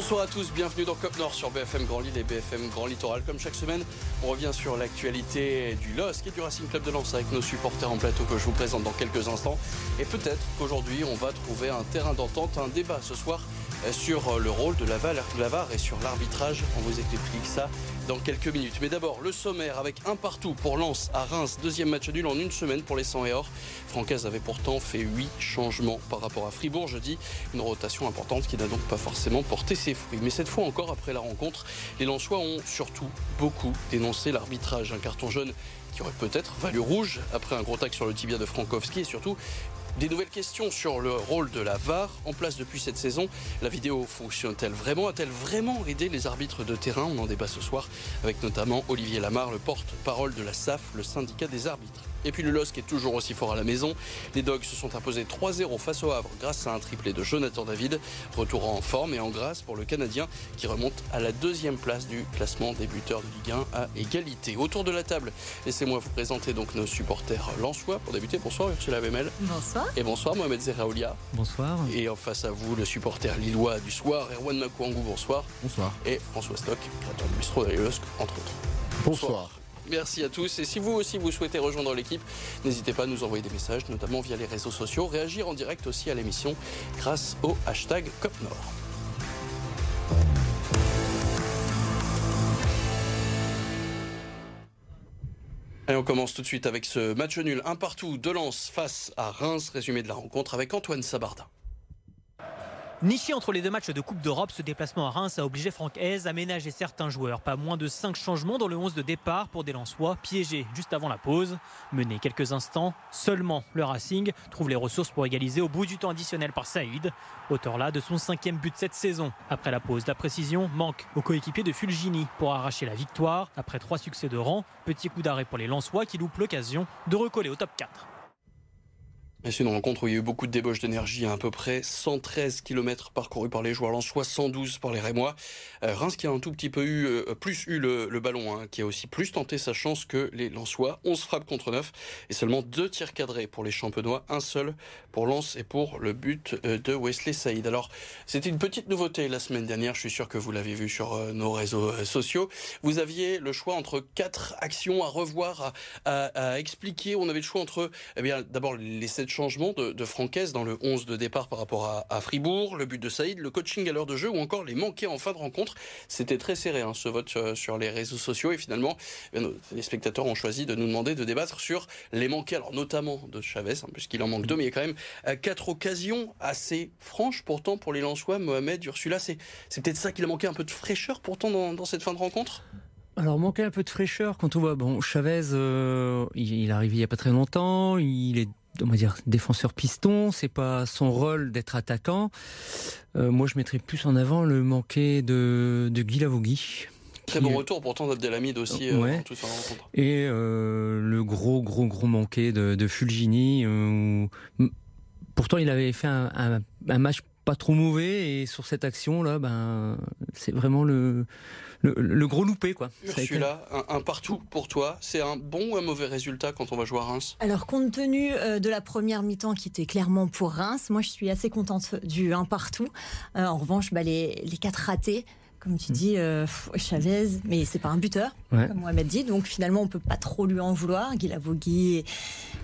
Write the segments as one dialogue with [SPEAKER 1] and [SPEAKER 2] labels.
[SPEAKER 1] Bonsoir à tous, bienvenue dans Cop Nord sur BFM Grand Lille et BFM Grand Littoral. Comme chaque semaine, on revient sur l'actualité du LOSC et du Racing Club de Lens avec nos supporters en plateau que je vous présente dans quelques instants. Et peut-être qu'aujourd'hui, on va trouver un terrain d'entente, un débat ce soir sur le rôle de la VAR et sur l'arbitrage. On vous explique ça dans quelques minutes. Mais d'abord, le sommaire avec un partout pour Lens à Reims. Deuxième match nul en une semaine pour les 100 et or. Francaise avait pourtant fait 8 changements par rapport à Fribourg jeudi. Une rotation importante qui n'a donc pas forcément porté ses fruits. Mais cette fois encore, après la rencontre, les Lensois ont surtout beaucoup dénoncé l'arbitrage. Un carton jaune qui aurait peut-être valu rouge après un gros tac sur le tibia de Frankowski et surtout des nouvelles questions sur le rôle de la VAR en place depuis cette saison. La vidéo fonctionne-t-elle vraiment? A-t-elle vraiment aidé les arbitres de terrain? On en débat ce soir avec notamment Olivier Lamar, le porte-parole de la SAF, le syndicat des arbitres. Et puis le LOSC est toujours aussi fort à la maison. Les Dogs se sont imposés 3-0 face au Havre grâce à un triplé de Jonathan David. Retour en forme et en grâce pour le Canadien qui remonte à la deuxième place du classement des buteurs de Ligue 1 à égalité. Autour de la table, laissez-moi vous présenter donc nos supporters lensois. Pour débuter, bonsoir Ursula Wemel.
[SPEAKER 2] Bonsoir.
[SPEAKER 1] Et bonsoir Mohamed Zeraoulia.
[SPEAKER 3] Bonsoir.
[SPEAKER 1] Et en face à vous, le supporter lillois du soir, Erwan Makouangou, bonsoir.
[SPEAKER 4] Bonsoir.
[SPEAKER 1] Et François Stock, créateur du bistrot de LOSC, entre autres.
[SPEAKER 4] bonsoir.
[SPEAKER 1] Merci à tous. Et si vous aussi vous souhaitez rejoindre l'équipe, n'hésitez pas à nous envoyer des messages, notamment via les réseaux sociaux. Réagir en direct aussi à l'émission grâce au hashtag COPNOR. Et on commence tout de suite avec ce match nul, un partout de Lens face à Reims. Résumé de la rencontre avec Antoine Sabardin.
[SPEAKER 5] Niché entre les deux matchs de Coupe d'Europe, ce déplacement à Reims a obligé Franck Hez à ménager certains joueurs. Pas moins de 5 changements dans le 11 de départ pour des Lensois, piégés juste avant la pause. Mené quelques instants, seulement le Racing trouve les ressources pour égaliser au bout du temps additionnel par Saïd, auteur là de son cinquième but cette saison. Après la pause, la précision manque au coéquipier de Fulgini pour arracher la victoire. Après trois succès de rang, petit coup d'arrêt pour les Lensois qui loupent l'occasion de recoller au top 4.
[SPEAKER 1] C'est une rencontre où il y a eu beaucoup de débauche d'énergie, à, peu près 113 km parcourus par les joueurs lensois, 112 par les Rémois. Euh, Reims qui a un tout petit peu eu, euh, plus eu le, ballon, hein, qui a aussi plus tenté sa chance que les Lensois. 11 frappes contre 9 et seulement deux tirs cadrés pour les Champenois, un seul pour Lens et pour le but euh, de Wesley Saïd. Alors, c'était une petite nouveauté la semaine dernière, je suis sûr que vous l'avez vu sur nos réseaux sociaux. Vous aviez le choix entre quatre actions à revoir, à, expliquer. On avait le choix entre, eh bien, d'abord les changement de, de Francaise dans le 11 de départ par rapport à, Fribourg, le but de Saïd, le coaching à l'heure de jeu ou encore les manqués en fin de rencontre. C'était très serré hein, ce vote euh, sur, les réseaux sociaux et finalement eh les spectateurs ont choisi de nous demander de débattre sur les manqués, alors notamment de Chavez, hein, puisqu'il en manque deux, mais il y a quand même euh, quatre occasions assez franches pourtant pour les Lensois, Mohamed, Ursula. C'est peut-être ça qu'il a manqué un peu de fraîcheur pourtant dans, cette fin de rencontre?
[SPEAKER 3] Alors, manquait un peu de fraîcheur quand on voit, bon, Chavez, euh, il, il, est il n'y a pas très longtemps, il est on va dire défenseur piston, c'est pas son rôle d'être attaquant. Euh, moi, je mettrais plus en avant le manqué de, de Guy Lavogui.
[SPEAKER 1] Très bon retour pourtant d'Abdelhamid aussi. Euh,
[SPEAKER 3] Et euh, le gros, gros, gros manqué de, de Fulgini. pourtant, il avait fait un, un match pas trop mauvais et sur cette action là, ben c'est vraiment le le, gros loupé quoi.
[SPEAKER 1] Ursula, un, un, partout pour toi, c'est un bon ou un mauvais résultat quand on va jouer à Reims?
[SPEAKER 2] Alors compte tenu euh, de la première mi-temps qui était clairement pour Reims, moi je suis assez contente du un partout. Euh, en revanche, bah, les, les quatre ratés comme tu dis, euh, Chavez, mais c'est pas un buteur, comme Mohamed dit, donc finalement on peut pas trop lui en vouloir. Guilavogui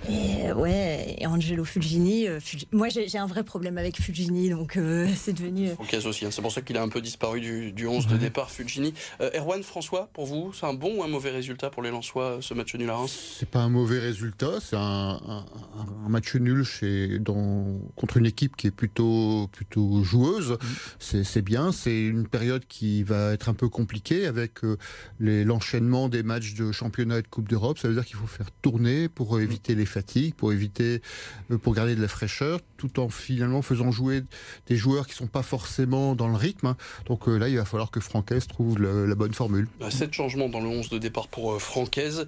[SPEAKER 2] et, ouais, et Angelo Fulgini. Euh, moi j'ai un vrai problème avec Fulgini, donc euh, c'est devenu.
[SPEAKER 1] Euh... aussi, hein. c'est pour ça qu'il a un peu disparu du, du 11 de départ, Fulgini. Erwan, François, pour vous, c'est un bon ou un mauvais résultat pour les Lensois ce match nul à Reims?
[SPEAKER 4] C'est pas un mauvais résultat, c'est un, un, match nul chez, dans, contre une équipe qui est plutôt, plutôt joueuse. Mm. C'est bien, c'est une période qui va être un peu compliqué avec euh, l'enchaînement des matchs de championnat et de Coupe d'Europe. Ça veut dire qu'il faut faire tourner pour éviter les fatigues, pour éviter, euh, pour garder de la fraîcheur, tout en finalement faisant jouer des joueurs qui sont pas forcément dans le rythme. Hein. Donc euh, là, il va falloir que Francaise trouve la bonne formule.
[SPEAKER 1] Bah, sept changements dans le 11 de départ pour Francaise.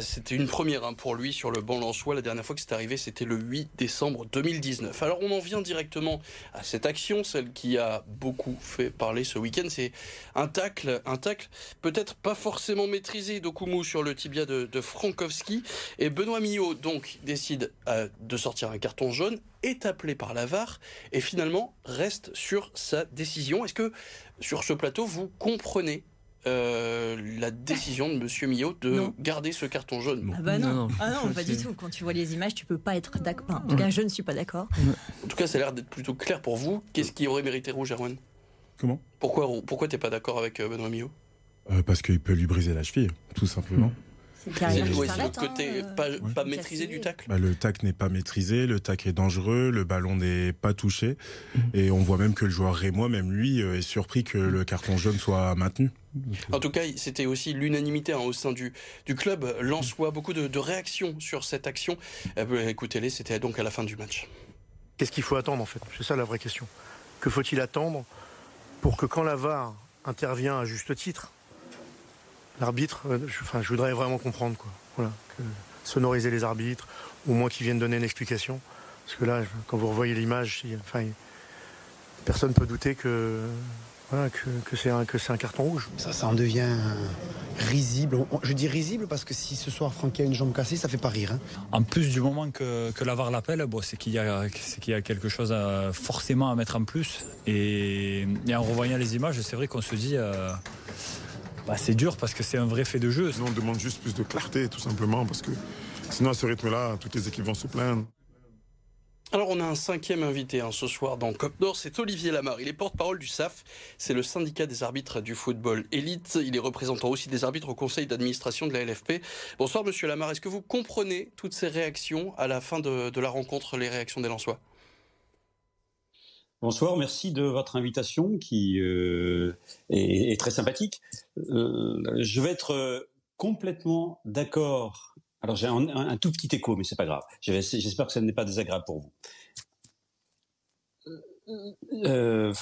[SPEAKER 1] c'était une première hein, pour lui sur le banc lensois. La dernière fois que c'est arrivé, c'était le 8 décembre 2019. Alors on en vient directement à cette action, celle qui a beaucoup fait parler ce week-end. C'est marqué un tacle, un tacle peut-être pas forcément maîtrisé d'Okumu sur le tibia de, Frankowski. Et Benoît Millot donc décide euh, de sortir un carton jaune, est appelé par la VAR et finalement reste sur sa décision. Est-ce que sur ce plateau, vous comprenez euh, la décision de Monsieur Millot de garder ce carton jaune?
[SPEAKER 2] Ah bah non, Ah non pas du tout. Quand tu vois les images, tu peux pas être d'accord. en tout cas, je ne suis pas d'accord.
[SPEAKER 1] En tout cas, ça a l'air d'être plutôt clair pour vous. Qu'est-ce qui aurait mérité rouge, Erwan
[SPEAKER 6] Comment?
[SPEAKER 1] Pourquoi, pourquoi t'es pas d'accord avec euh, Benoît Millot?
[SPEAKER 6] Euh, Parce qu'il peut lui briser la cheville, tout simplement. Hmm.
[SPEAKER 1] C'est le côté hein, pas, maîtrisé du tacle.
[SPEAKER 6] Bah, le tacle n'est pas maîtrisé, le tacle est dangereux, le ballon n'est pas touché. Hmm. Et on voit même que le joueur Rémois, même lui, est surpris que le carton jaune soit maintenu.
[SPEAKER 1] En tout cas, c'était aussi l'unanimité hein, au sein du, du club. Lançois, beaucoup de, réactions sur cette action. Euh, écoutez-les, c'était donc à la fin du match.
[SPEAKER 7] Qu'est-ce qu'il faut attendre en fait? C'est ça la vraie question. Que faut-il attendre? Pour que quand la VAR intervient à juste titre, l'arbitre, euh, je, voudrais vraiment comprendre. Voilà, sonoriser les arbitres, au moins qu'ils viennent donner une explication. Parce que là, quand vous revoyez l'image, enfin, personne ne peut douter que que, c'est un, un, carton rouge.
[SPEAKER 8] Ça, ça en devient risible. Je dis risible parce que si ce soir Francky a une jambe cassée, ça fait pas rire. Hein.
[SPEAKER 9] En plus du moment que, que l'avare l'appelle, bon, c'est qu'il y, a, qu'il y a quelque chose à, forcément à mettre en plus. Et, en revoyant les images, c'est vrai qu'on se dit... Euh, bah, c'est dur parce que c'est un vrai fait de jeu.
[SPEAKER 6] Nous, on demande juste plus de clarté, tout simplement, parce que sinon, à ce rythme-là, toutes les équipes vont se plaindre.
[SPEAKER 1] Alors on a un cinquième invité hein, ce soir dans Cop Nord, c'est Olivier Lamar. Il est porte-parole du SAF, c'est le syndicat des arbitres du football élite. Il est représentant aussi des arbitres au conseil d'administration de la LFP. Bonsoir Monsieur Lamar, est-ce que vous comprenez toutes ces réactions à la fin de, la rencontre, les réactions des Lensois?
[SPEAKER 10] Bonsoir, merci de votre invitation qui euh, est, très sympathique. Euh, je vais être euh, complètement d'accord alors j'ai un, tout petit écho, mais c'est pas grave. J'espère que ça n'est pas désagréable pour vous. Euh,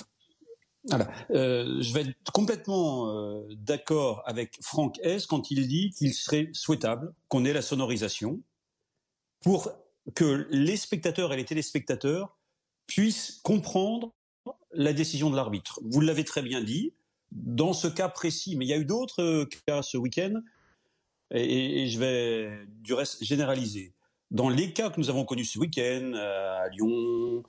[SPEAKER 10] voilà. Euh, je vais être complètement euh, d'accord avec Franck S quand il dit qu'il serait souhaitable qu'on ait la sonorisation pour que les spectateurs et les téléspectateurs puissent comprendre la décision de l'arbitre. Vous l'avez très bien dit. Dans ce cas précis, mais il y a eu d'autres cas ce week-end et, je vais du reste généraliser. Dans les cas que nous avons connus ce week-end, euh, à Lyon,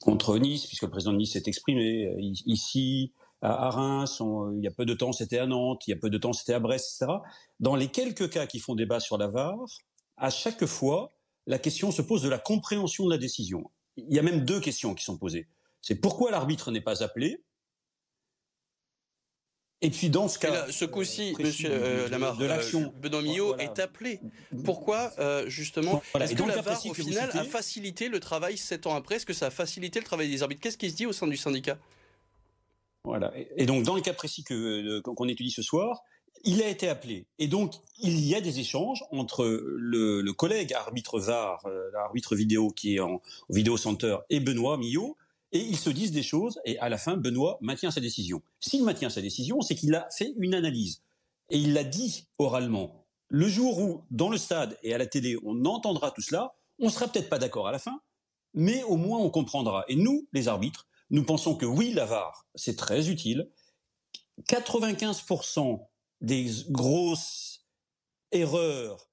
[SPEAKER 10] contre Nice, puisque le président de Nice s'est exprimé, euh, ici, à Reims, il y a peu de temps c'était à Nantes, il y a peu de temps c'était à Brest, etc. Dans les quelques cas qui font débat sur la VAR, à chaque fois, la question se pose de la compréhension de la décision. Il y a même deux questions qui sont posées. C'est pourquoi l'arbitre n'est pas appelé et puis dans ce cas,
[SPEAKER 1] ce coup-ci, Monsieur euh, Lamar, de euh, l'action, Benoît Millot est appelé. Pourquoi euh, justement Est-ce que la VAR au final a facilité le travail sept ans après? Est-ce que ça a facilité le travail des arbitres? Qu'est-ce qui se dit au sein du syndicat?
[SPEAKER 10] Voilà. Et donc dans le cas précis que qu'on étudie ce soir, il a été appelé. Et donc, il y a des échanges entre le, le collègue arbitre VAR, l'arbitre vidéo qui est en, en vidéo center, et Benoît Millot, et ils se disent des choses, et à la fin, Benoît maintient sa décision. S'il maintient sa décision, c'est qu'il a fait une analyse. Et il l'a dit oralement. Le jour où, dans le stade et à la télé, on entendra tout cela, on sera peut-être pas d'accord à la fin, mais au moins on comprendra. Et nous, les arbitres, nous pensons que oui, la VAR, c'est très utile. 95% des grosses erreurs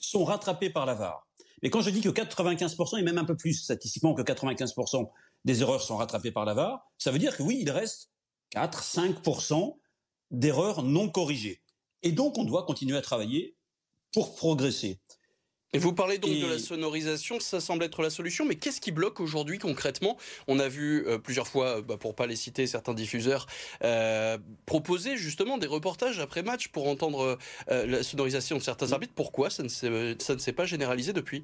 [SPEAKER 10] sont rattrapées par la VAR. Mais quand je dis que 95%, et même un peu plus statistiquement que 95% des erreurs sont rattrapées par la VAR, ça veut dire que oui, il reste 4-5% d'erreurs non corrigées. Et donc, on doit continuer à travailler pour progresser.
[SPEAKER 1] Et vous parlez donc de la sonorisation, ça semble être la solution, mais qu'est-ce qui bloque aujourd'hui concrètement? On a vu euh, plusieurs fois, bah, pour pas les citer, certains diffuseurs euh, proposer justement des reportages après match pour entendre euh, la sonorisation de certains arbitres. Pourquoi? Ça ne s'est pas généralisé depuis?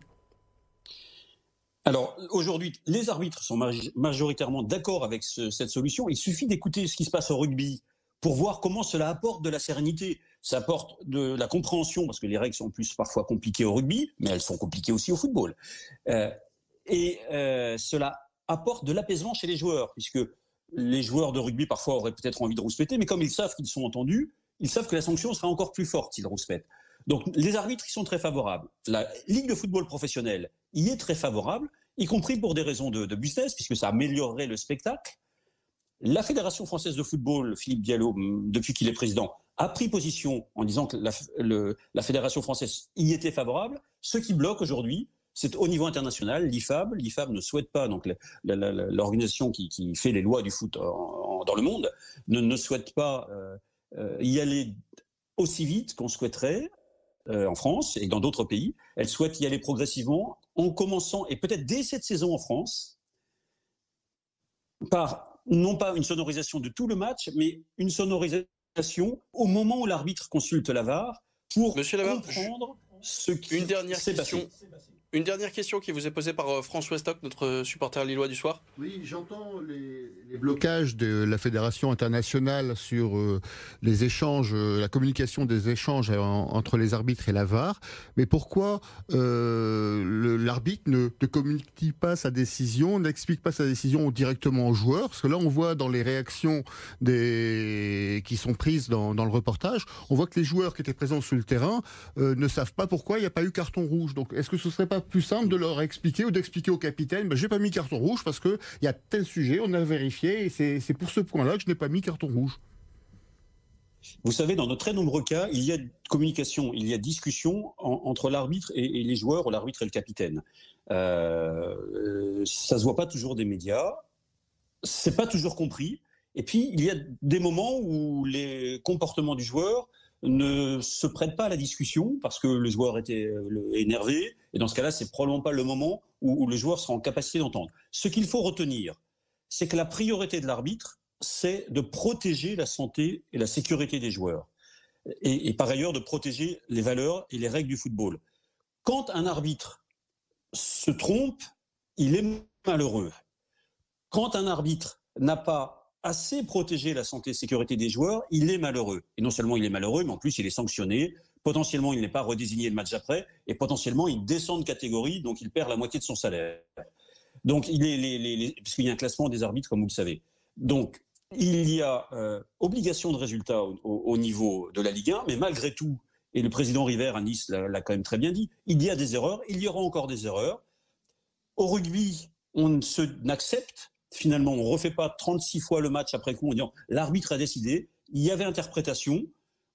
[SPEAKER 10] Alors aujourd'hui, les arbitres sont majoritairement d'accord avec cette solution. Il suffit d'écouter ce qui se passe au rugby pour voir comment cela apporte de la sérénité ça apporte de la compréhension, parce que les règles sont plus parfois compliquées au rugby, mais elles sont compliquées aussi au football. Euh, et euh, cela apporte de l'apaisement chez les joueurs, puisque les joueurs de rugby parfois auraient peut-être envie de rouspéter, mais comme ils savent qu'ils sont entendus, ils savent que la sanction sera encore plus forte s'ils rouspètent. Donc les arbitres y sont très favorables. La Ligue de football professionnel y est très favorable, y compris pour des raisons de, de business, puisque ça améliorerait le spectacle. La Fédération française de football, Philippe Diallo, depuis qu'il est président, a pris position en disant que la, Fédération française y était favorable. Ce qui bloque aujourd'hui, c'est au niveau international, l'IFAB. L'IFAB ne souhaite pas, donc l'organisation qui, fait les lois du foot dans le monde, ne, ne souhaite pas euh, euh, y aller aussi vite qu'on souhaiterait euh, en France et dans d'autres pays. Elle souhaite y aller progressivement, en commençant, et peut-être dès cette saison en France, par non pas une sonorisation de tout le match, mais une sonorisation au moment où l'arbitre consulte la VAR pour comprendre ce qui
[SPEAKER 1] une dernière question. Une dernière question qui vous est posée par euh, François Stock, notre supporter lillois du soir.
[SPEAKER 4] Oui, j'entends les, blocages de la Fédération internationale sur euh, les échanges, euh, la communication des échanges entre les arbitres et la VAR. Mais pourquoi l'arbitre ne, ne, communique pas sa décision, n'explique pas sa décision directement aux joueurs? Parce que là, on voit dans les réactions qui sont prises dans, dans le reportage, on voit que les joueurs qui étaient présents sur le terrain ne savent pas pourquoi il n'y a pas eu carton rouge. Donc, est-ce que ce serait pas plus simple de leur expliquer ou d'expliquer au capitaine, ben, j'ai pas mis carton rouge parce que il y a tel sujet, on a vérifié et c'est pour ce point-là que je n'ai pas mis carton rouge.
[SPEAKER 10] Vous savez, dans de très nombreux cas, il y a communication, il y a discussion entre l'arbitre et, les joueurs, ou l'arbitre et le capitaine. Euh, ça se voit pas toujours des médias, c'est pas toujours compris. Et puis, il y a des moments où les comportements du joueur ne se prête pas à la discussion parce que le joueur était euh, énervé. Et dans ce cas-là, c'est probablement pas le moment où, le joueur sera en capacité d'entendre. Ce qu'il faut retenir, c'est que la priorité de l'arbitre, c'est de protéger la santé et la sécurité des joueurs. Et, et, par ailleurs, de protéger les valeurs et les règles du football. Quand un arbitre se trompe, il est malheureux. Quand un arbitre n'a pas assez protéger la santé et sécurité des joueurs, il est malheureux. Et non seulement il est malheureux, mais en plus il est sanctionné. Potentiellement, il n'est pas redésigné le match après. Et potentiellement, il descend de catégorie, donc il perd la moitié de son salaire. Donc, il est, les, puisqu'il y a un classement des arbitres, comme vous le savez. Donc, il y a euh, obligation de résultat au, niveau de la Ligue 1, mais malgré tout, et le président River à Nice l'a quand même très bien dit, il y a des erreurs, il y aura encore des erreurs. Au rugby, on n'accepte finalement, on ne refait pas 36 fois le match après coup en disant l'arbitre a décidé, il y avait interprétation,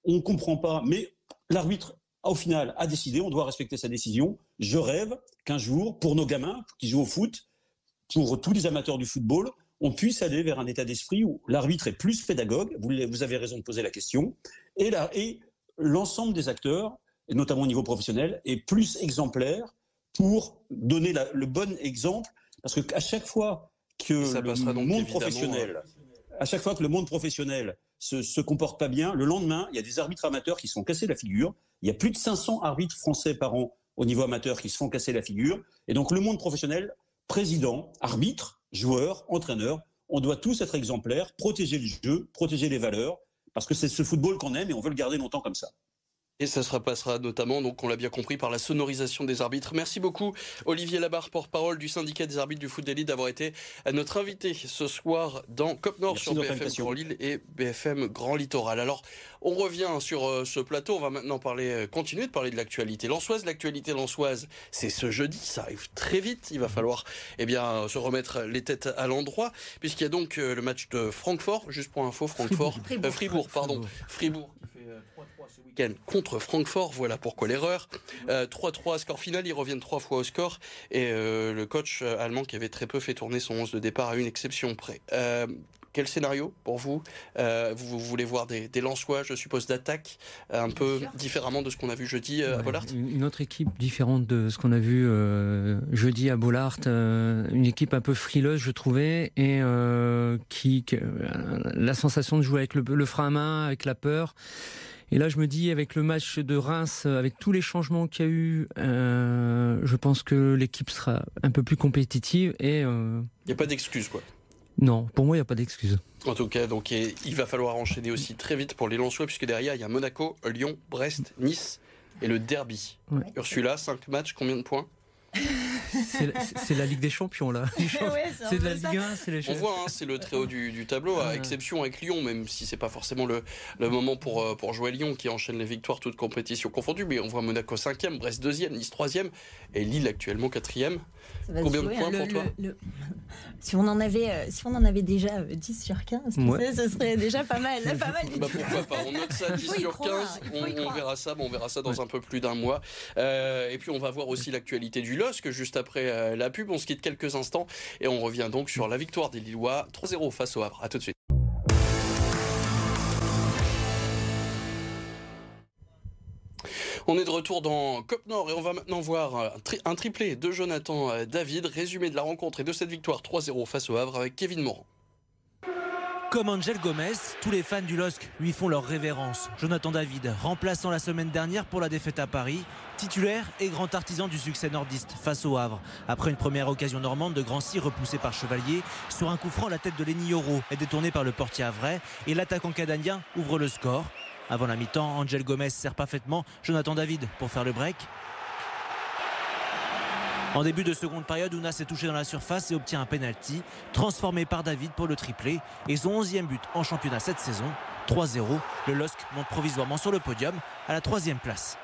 [SPEAKER 10] on ne comprend pas, mais l'arbitre, au final, a décidé, on doit respecter sa décision. Je rêve qu'un jour, pour nos gamins qui jouent au foot, pour tous les amateurs du football, on puisse aller vers un état d'esprit où l'arbitre est plus pédagogue, vous, avez raison de poser la question, et, l'ensemble des acteurs, notamment au niveau professionnel, est plus exemplaire pour donner le bon exemple, parce qu'à chaque fois que le monde professionnel, euh, à chaque fois que le monde professionnel se, se, comporte pas bien, le lendemain, il y a des arbitres amateurs qui se font casser la figure. Il y a plus de 500 arbitres français par an au niveau amateur qui se font casser la figure. Et donc le monde professionnel, président, arbitre, joueur, entraîneur, on doit tous être exemplaires, protéger le jeu, protéger les valeurs, parce que c'est ce football qu'on aime et on veut le garder longtemps comme ça.
[SPEAKER 1] Et ça se passera notamment, donc on l'a bien compris, par la sonorisation des arbitres. Merci beaucoup Olivier Labarre, porte-parole du syndicat des arbitres du foot d'élite, d'avoir été notre invité ce soir dans Cop Nord sur BFM Grand Lille et BFM Grand Littoral. Alors, on revient sur euh, ce plateau, on va maintenant parler, euh, continuer de parler de l'actualité lançoise. L'actualité lançoise, c'est ce jeudi, ça arrive très vite. Il va falloir eh bien, se remettre les têtes à l'endroit, puisqu'il y a donc euh, le match de Francfort, juste pour info, Francfort, Fribourg, Fribourg pardon, Fribourg ce week-end contre Francfort. Voilà pourquoi l'erreur. 3-3 euh, score final, ils reviennent trois fois au score. Et euh, le coach euh, allemand qui avait très peu fait tourner son 11 de départ à une exception près. quel scénario pour vous? Vous, voulez voir des, des Lensois, je suppose, d'attaque un peu différemment de ce qu'on a vu jeudi à Bollard?
[SPEAKER 3] Une autre équipe différente de ce qu'on a vu jeudi à Bollard. une équipe un peu frileuse, je trouvais, et qui, la sensation de jouer avec le, le frein à main, avec la peur. Et là, je me dis, avec le match de Reims, avec tous les changements qu'il y a eu, euh, je pense que l'équipe sera un peu plus compétitive et.
[SPEAKER 1] Euh, il n'y a pas d'excuse, quoi.
[SPEAKER 3] Non, pour moi, il n'y a pas d'excuse.
[SPEAKER 1] En tout cas, donc il va falloir enchaîner aussi très vite pour les Lensois, puisque derrière, il y a Monaco, Lyon, Brest, Nice et le derby. Ursula, 5 matchs, combien de points?
[SPEAKER 3] C'est la Ligue des Champions là. c'est de la Ligue 1, c'est les
[SPEAKER 1] On voit, hein, c'est le très haut du, tableau, à exception avec Lyon, même si c'est pas forcément le, le moment pour, euh, pour jouer Lyon qui enchaîne les victoires toutes compétitions confondues. Mais on voit Monaco 5e, Brest 2e, Nice 3e et Lille actuellement 4e. Combien de points pour toi
[SPEAKER 2] Si, on en avait, euh, si on en avait déjà 10 euh, sur 15, ce serait déjà pas mal. pas mal
[SPEAKER 1] bah, pourquoi pas On note ça 10 sur 15, on, verra ça, on verra ça dans un peu plus d'un mois. et puis on va voir aussi l'actualité du LOSC juste après la pub. On se quitte quelques instants et on revient donc sur la victoire des Lillois 3-0 face au Havre. A tout de suite. On est de retour dans Cop Nord et on va maintenant voir un, triplé de Jonathan euh, David, résumé de la rencontre et de cette victoire 3-0 face au Havre avec Kevin Morand.
[SPEAKER 11] Comme Angel Gomez, tous les fans du LOSC lui font leur révérence. Jonathan David, remplaçant la semaine dernière pour la défaite à Paris, titulaire et grand artisan du succès nordiste face au Havre. Après une première occasion normande de Grancy repoussée par Chevalier, sur un coup franc, la tête de Lenny Yoro est détournée par le portier Havrais et l'attaquant canadien ouvre le score. Avant la mi-temps, Angel Gomez sert parfaitement Jonathan David pour faire le break. En début de seconde période, Ounas s'est touché dans la surface et obtient un penalty, transformé par David pour le triplé et son 11e but en championnat cette saison. 3-0, le LOSC monte provisoirement sur le podium à la troisième place.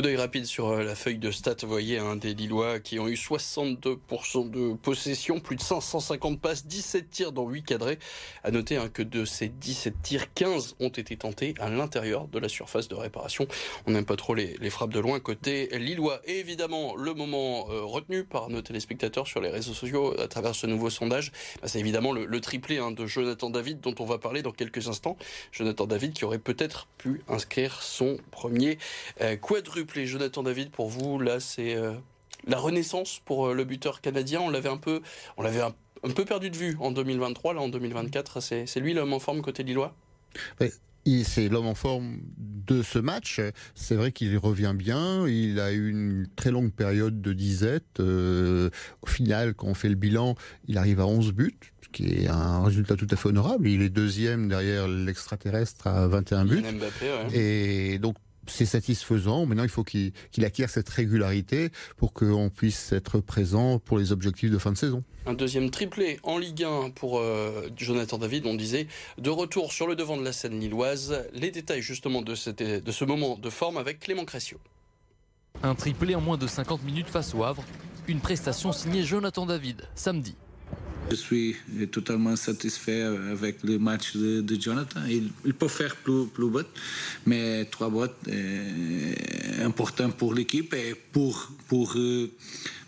[SPEAKER 1] Coup d'œil rapide sur euh, la feuille de stats. Vous voyez un des Lillois qui ont eu 62% de possession, plus de 550 passes, 17 tirs dans 8 cadrés. À noter hein, que de ces 17 tirs, 15 ont été tentés à l'intérieur de la surface de réparation. On n'aime pas trop les, frappes de loin côté Lillois. Évidemment, le moment euh, retenu par nos téléspectateurs sur les réseaux sociaux à travers ce nouveau sondage, bah, c'est évidemment le, triplé hein, de Jonathan David dont on va parler dans quelques instants. Jonathan David qui aurait peut-être pu inscrire son premier euh, quadruple quadruplé. Jonathan David, pour vous, là, c'est euh, la renaissance pour euh, le buteur canadien. On l'avait un peu, on l'avait un, peu perdu de vue en 2023. Là, en 2024, c'est lui l'homme en forme côté Lillois?
[SPEAKER 4] C'est l'homme en forme de ce match. C'est vrai qu'il revient bien. Il a eu une très longue période de disette. Euh, au final, quand on fait le bilan, il arrive à 11 buts, ce qui est un résultat tout à fait honorable. Il est deuxième derrière l'extraterrestre à 21 buts. Et donc c'est satisfaisant. Maintenant, il faut qu'il acquiert cette régularité pour qu'on puisse être présent pour les objectifs de fin de saison.
[SPEAKER 1] Un deuxième triplé en Ligue 1 pour euh, Jonathan David, on disait, de retour sur le devant de la scène lilloise. Les détails justement de, de ce moment de forme avec Clément Cressio.
[SPEAKER 12] Un triplé en moins de 50 minutes face au Havre. Une prestation signée Jonathan David, samedi.
[SPEAKER 13] Je suis totalement satisfait avec le match de, Jonathan. Il, peut faire plus, plus bot, mais trois bottes est important pour l'équipe et pour, pour,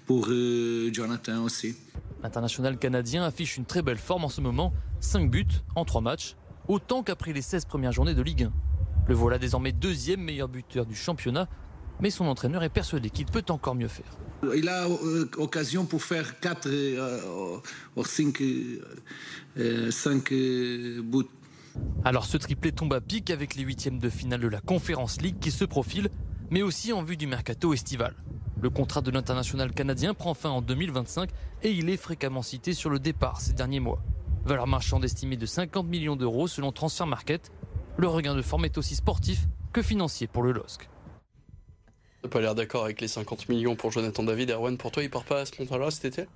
[SPEAKER 13] pour euh, Jonathan aussi.
[SPEAKER 12] L'international canadien affiche une très belle forme en ce moment. 5 buts en 3 matchs, autant qu'après les 16 premières journées de Ligue 1. Le voilà désormais deuxième meilleur buteur du championnat, mais son entraîneur est persuadé qu'il peut encore mieux faire.
[SPEAKER 13] Il a euh, occasion pour faire 4 euh, ou 5, euh, buts.
[SPEAKER 12] Alors ce triplé tombe à pic avec les huitièmes de finale de la Conférence League qui se profilent, mais aussi en vue du mercato estival. Le contrat de l'international canadien prend fin en 2025 et il est fréquemment cité sur le départ ces derniers mois. Valeur marchande estimée de 50 millions d'euros selon Transfer Market. Le regain de forme est aussi sportif que financier pour le LOSC.
[SPEAKER 1] T'as pas l'air d'accord avec les 50 millions pour Jonathan David. Erwan, pour toi, il part pas à ce montant-là cet été?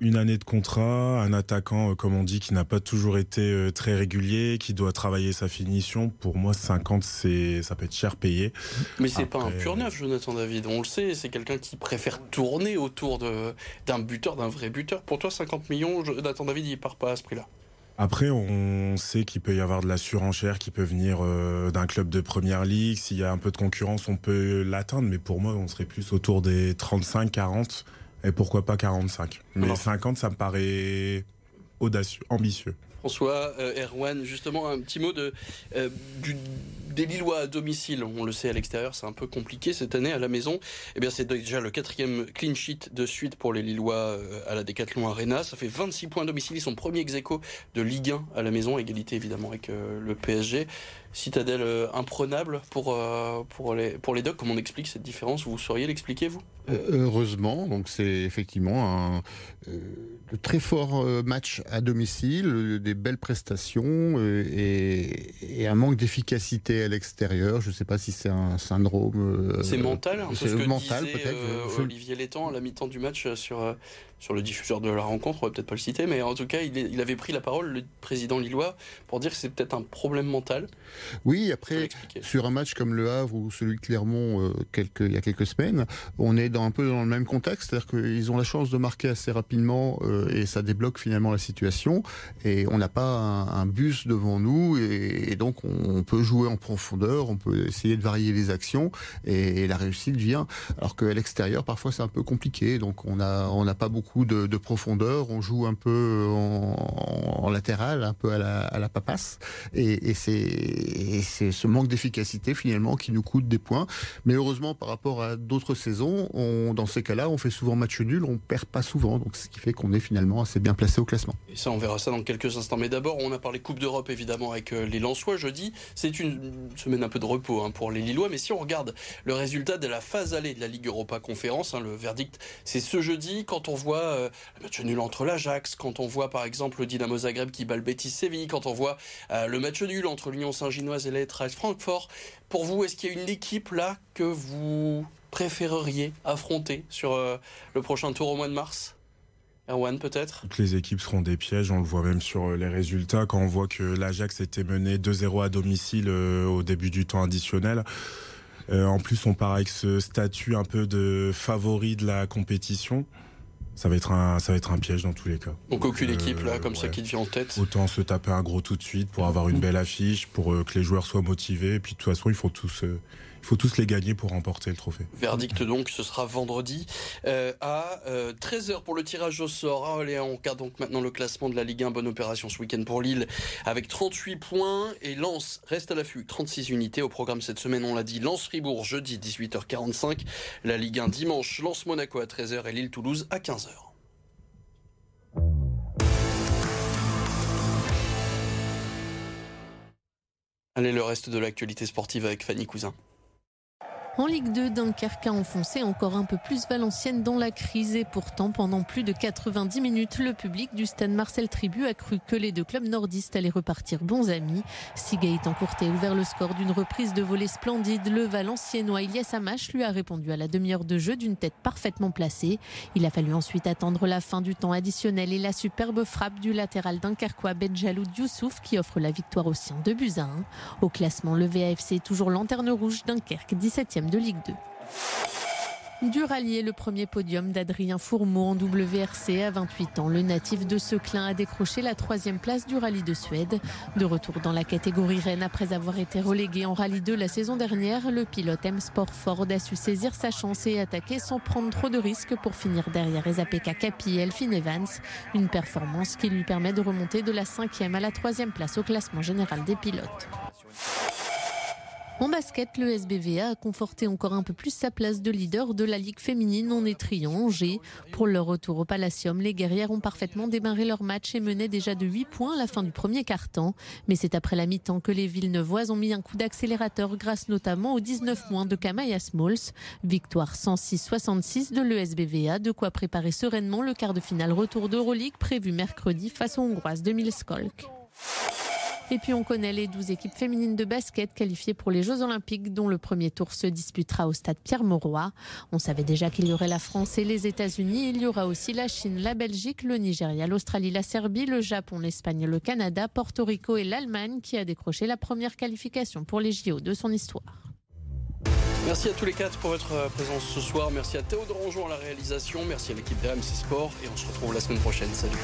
[SPEAKER 6] Une année de contrat, un attaquant, euh, comme on dit, qui n'a pas toujours été euh, très régulier, qui doit travailler sa finition. Pour moi, 50, c'est, ça peut être cher payé.
[SPEAKER 1] Mais c'est pas un pur neuf, Jonathan David. On le sait, c'est quelqu'un qui préfère tourner autour de, d'un buteur, d'un vrai buteur. Pour toi, 50 millions, Jonathan David, il part pas à ce prix-là?
[SPEAKER 6] Après, on sait qu'il peut y avoir de la surenchère qui peut venir euh, d'un club de première ligue. S'il y a un peu de concurrence, on peut l'atteindre. Mais pour moi, on serait plus autour des 35, 40 et pourquoi pas 45. Mais 50, ça me paraît audacieux, ambitieux.
[SPEAKER 1] François, euh, Erwan, justement, un petit mot de, euh, des Lillois à domicile. On le sait, à l'extérieur, c'est un peu compliqué cette année. À la maison, eh bien, c'est déjà le quatrième clean sheet de suite pour les Lillois euh, à la Decathlon Arena. Ça fait 26 points à domicile. Ils sont premiers ex de Ligue 1 à la maison, égalité évidemment avec le PSG. Citadelle imprenable pour, pour, les, pour les Docs. Comment on explique cette différence? Vous sauriez l'expliquer, vous?
[SPEAKER 4] Heureusement, donc c'est effectivement un de très forts matchs à domicile, des belles prestations euh, et, un manque d'efficacité à l'extérieur. Je ne sais pas si c'est un syndrome.
[SPEAKER 1] c'est mental,
[SPEAKER 4] c'est
[SPEAKER 1] ce que
[SPEAKER 4] mental peut-être.
[SPEAKER 1] euh, Olivier Létang à la mi-temps du match euh, sur, euh, sur le diffuseur de la rencontre, on va peut-être pas le citer, mais en tout cas, il, est- il avait pris la parole, le président lillois, pour dire que c'est peut-être un problème mental.
[SPEAKER 4] Oui, après, sur un match comme Le Havre ou celui de Clermont euh, quelques, il y a quelques semaines, on est dans, un peu dans le même contexte, c'est-à-dire qu'ils ont la chance de marquer assez rapidement euh, et ça débloque finalement la situation. Et on n'a pas un, un bus devant nous et, et donc on, peut jouer en profondeur, on peut essayer de varier les actions et, la réussite vient. Alors qu'à l'extérieur, parfois c'est un peu compliqué, donc on n'a pas beaucoup de, de profondeur, on joue un peu en, latéral, un peu à la, papasse et, et c'est et c'est ce manque d'efficacité finalement qui nous coûte des points. Mais heureusement, par rapport à d'autres saisons, on, dans ces cas-là, on fait souvent match nul, on perd pas souvent, donc ce qui fait qu'on est finalement assez bien placé au classement.
[SPEAKER 1] Et ça, on verra ça dans quelques instants. Mais d'abord, on a parlé Coupe d'Europe, évidemment, avec euh, les Lensois jeudi. C'est une semaine un peu de repos hein, pour les Lillois. Mais si on regarde le résultat de la phase allée de la Ligue Europa Conférence, hein, le verdict, c'est ce jeudi, quand on voit euh, le match nul entre l'Ajax, quand on voit par exemple le Dynamo Zagreb qui bat le Betis Séville, quand on voit euh, le match nul entre l'Union Saint-Ginoise et l'Eintracht Francfort. Pour vous, est-ce qu'il y a une équipe là que vous préféreriez affronter sur euh, le prochain tour au mois de mars? Erwan, peut-être?
[SPEAKER 6] Toutes les équipes seront des pièges, on le voit même sur les résultats quand on voit que l'Ajax était mené 2-0 à domicile au début du temps additionnel. En plus, on part avec ce statut un peu de favori de la compétition. Ça va être un, ça va être un piège dans tous les cas.
[SPEAKER 1] Donc aucune
[SPEAKER 6] Euh,
[SPEAKER 1] équipe là comme ça qui te vient en tête.
[SPEAKER 6] Autant se taper un gros tout de suite pour avoir une belle affiche, pour euh, que les joueurs soient motivés. Et puis de toute façon, il faut tous, euh, il faut tous les gagner pour remporter le trophée.
[SPEAKER 1] Verdict donc, ce sera vendredi euh, à 13h pour le tirage au sort. Ah, allez, on regarde donc maintenant le classement de la Ligue 1. Bonne opération ce week-end pour Lille avec 38 points et Lens reste à l'affût. 36 unités au programme cette semaine, on l'a dit. Lens-Fribourg jeudi 18h45. La Ligue 1 dimanche, Lens-Monaco à 13h et Lille-Toulouse à 15h. Allez, le reste de l'actualité sportive avec Fanny Cousin.
[SPEAKER 14] En Ligue 2, Dunkerque a enfoncé encore un peu plus Valenciennes dans la crise et pourtant pendant plus de 90 minutes, le public du stade Marcel Tribu a cru que les deux clubs nordistes allaient repartir bons amis. Si Gaëtan a ouvert le score d'une reprise de volée splendide, le Valenciennois Ilias Amash lui a répondu à la demi-heure de jeu d'une tête parfaitement placée. Il a fallu ensuite attendre la fin du temps additionnel et la superbe frappe du latéral dunkerquois Benjaloud Youssouf qui offre la victoire aux siens de buts à 1. Au classement, le VAFC est toujours lanterne rouge Dunkerque 17e de Ligue 2. Du rallier, le premier podium d'Adrien Fourmeau en WRC à 28 ans. Le natif de Seclin a décroché la troisième place du rallye de Suède. De retour dans la catégorie Rennes après avoir été relégué en rallye 2 la saison dernière, le pilote M Sport Ford a su saisir sa chance et attaquer sans prendre trop de risques pour finir derrière Ezapeka Capi et Elphine Evans. Une performance qui lui permet de remonter de la cinquième à la troisième place au classement général des pilotes. En basket, le SBVA a conforté encore un peu plus sa place de leader de la Ligue féminine en étriant Angers. Pour leur retour au Palacium, les guerrières ont parfaitement démarré leur match et menaient déjà de 8 points à la fin du premier quart-temps. Mais c'est après la mi-temps que les Villeneuvoises ont mis un coup d'accélérateur grâce notamment aux 19 points de Kamaya Smalls. Victoire 106-66 de l'ESBVA, de quoi préparer sereinement le quart de finale retour d'Euroleague prévu mercredi face aux Hongroises de Milskolk. Et puis on connaît les 12 équipes féminines de basket qualifiées pour les Jeux Olympiques dont le premier tour se disputera au stade Pierre-Mauroy. On savait déjà qu'il y aurait la France et les États-Unis. Il y aura aussi la Chine, la Belgique, le Nigeria, l'Australie, la Serbie, le Japon, l'Espagne, le Canada, Porto Rico et l'Allemagne qui a décroché la première qualification pour les JO de son histoire.
[SPEAKER 1] Merci à tous les quatre pour votre euh, présence ce soir. Merci à Théo Rangeon à la réalisation. Merci à l'équipe de RMC Sport. Et on se retrouve la semaine prochaine. Salut.